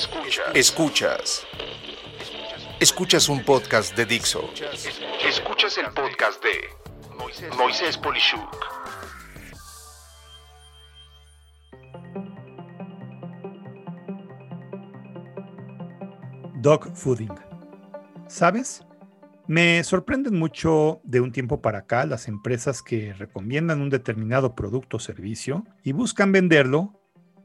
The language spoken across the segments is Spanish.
Escuchas. Escuchas. Escuchas un podcast de Dixo. Escuchas el podcast de Moisés Polishuk. Dog fooding. ¿Sabes? Me sorprenden mucho de un tiempo para acá las empresas que recomiendan un determinado producto o servicio y buscan venderlo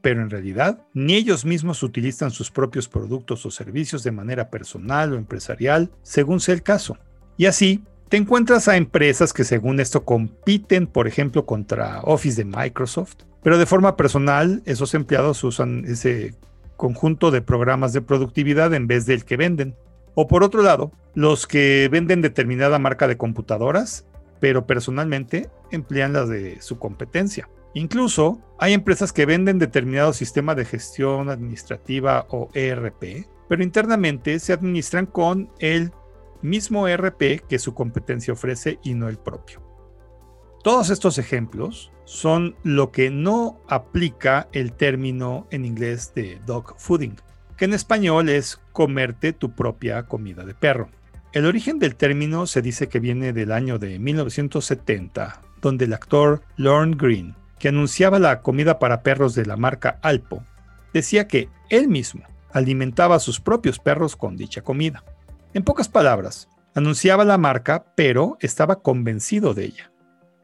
pero en realidad ni ellos mismos utilizan sus propios productos o servicios de manera personal o empresarial, según sea el caso. Y así, te encuentras a empresas que según esto compiten, por ejemplo, contra Office de Microsoft, pero de forma personal esos empleados usan ese conjunto de programas de productividad en vez del que venden. O por otro lado, los que venden determinada marca de computadoras, pero personalmente emplean las de su competencia. Incluso hay empresas que venden determinado sistema de gestión administrativa o ERP, pero internamente se administran con el mismo ERP que su competencia ofrece y no el propio. Todos estos ejemplos son lo que no aplica el término en inglés de dog fooding, que en español es comerte tu propia comida de perro. El origen del término se dice que viene del año de 1970, donde el actor Lorne Green que anunciaba la comida para perros de la marca Alpo, decía que él mismo alimentaba a sus propios perros con dicha comida. En pocas palabras, anunciaba la marca, pero estaba convencido de ella.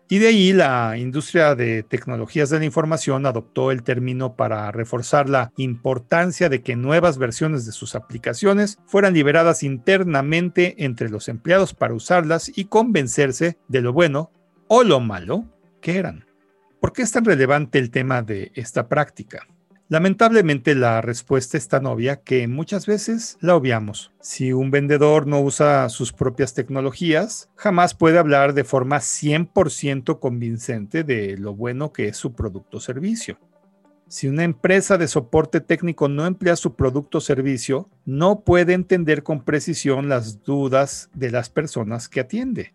Y de ahí la industria de tecnologías de la información adoptó el término para reforzar la importancia de que nuevas versiones de sus aplicaciones fueran liberadas internamente entre los empleados para usarlas y convencerse de lo bueno o lo malo que eran. ¿Por qué es tan relevante el tema de esta práctica? Lamentablemente la respuesta es tan obvia que muchas veces la obviamos. Si un vendedor no usa sus propias tecnologías, jamás puede hablar de forma 100% convincente de lo bueno que es su producto o servicio. Si una empresa de soporte técnico no emplea su producto o servicio, no puede entender con precisión las dudas de las personas que atiende.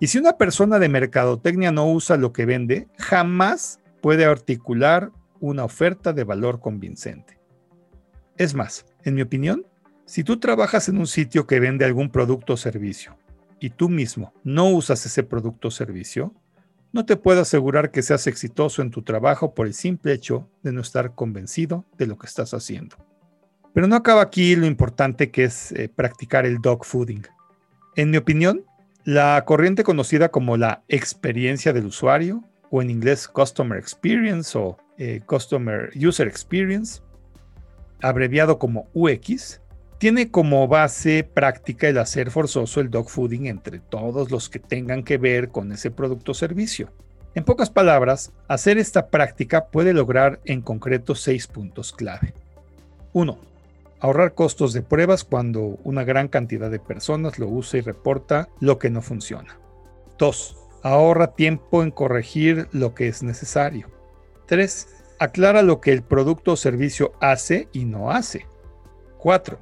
Y si una persona de mercadotecnia no usa lo que vende, jamás puede articular una oferta de valor convincente. Es más, en mi opinión, si tú trabajas en un sitio que vende algún producto o servicio y tú mismo no usas ese producto o servicio, no te puedo asegurar que seas exitoso en tu trabajo por el simple hecho de no estar convencido de lo que estás haciendo. Pero no acaba aquí lo importante que es eh, practicar el dog fooding. En mi opinión, la corriente conocida como la experiencia del usuario, o en inglés Customer Experience o eh, Customer User Experience, abreviado como UX, tiene como base práctica el hacer forzoso el dog fooding entre todos los que tengan que ver con ese producto o servicio. En pocas palabras, hacer esta práctica puede lograr en concreto seis puntos clave. 1 ahorrar costos de pruebas cuando una gran cantidad de personas lo usa y reporta lo que no funciona. 2. Ahorra tiempo en corregir lo que es necesario. 3. Aclara lo que el producto o servicio hace y no hace. 4.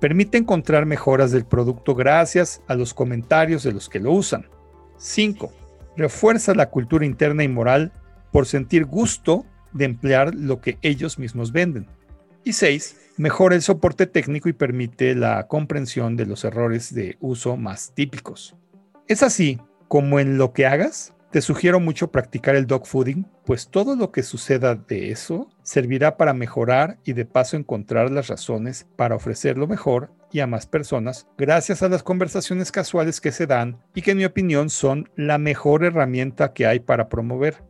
Permite encontrar mejoras del producto gracias a los comentarios de los que lo usan. 5. Refuerza la cultura interna y moral por sentir gusto de emplear lo que ellos mismos venden. Y 6 mejora el soporte técnico y permite la comprensión de los errores de uso más típicos. Es así como en lo que hagas, te sugiero mucho practicar el dog fooding, pues todo lo que suceda de eso servirá para mejorar y de paso encontrar las razones para ofrecerlo mejor y a más personas gracias a las conversaciones casuales que se dan y que en mi opinión son la mejor herramienta que hay para promover.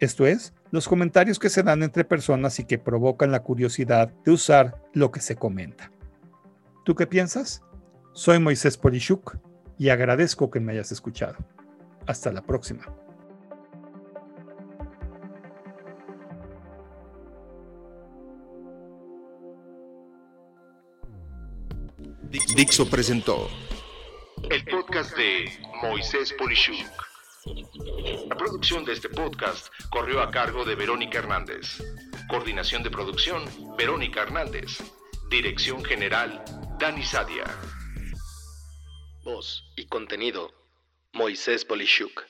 Esto es, los comentarios que se dan entre personas y que provocan la curiosidad de usar lo que se comenta. ¿Tú qué piensas? Soy Moisés Polishuk y agradezco que me hayas escuchado. Hasta la próxima. Dixo presentó el podcast de Moisés Polishuk. La producción de este podcast corrió a cargo de Verónica Hernández. Coordinación de producción, Verónica Hernández. Dirección General, Dani Sadia. Voz y contenido, Moisés Polishuk.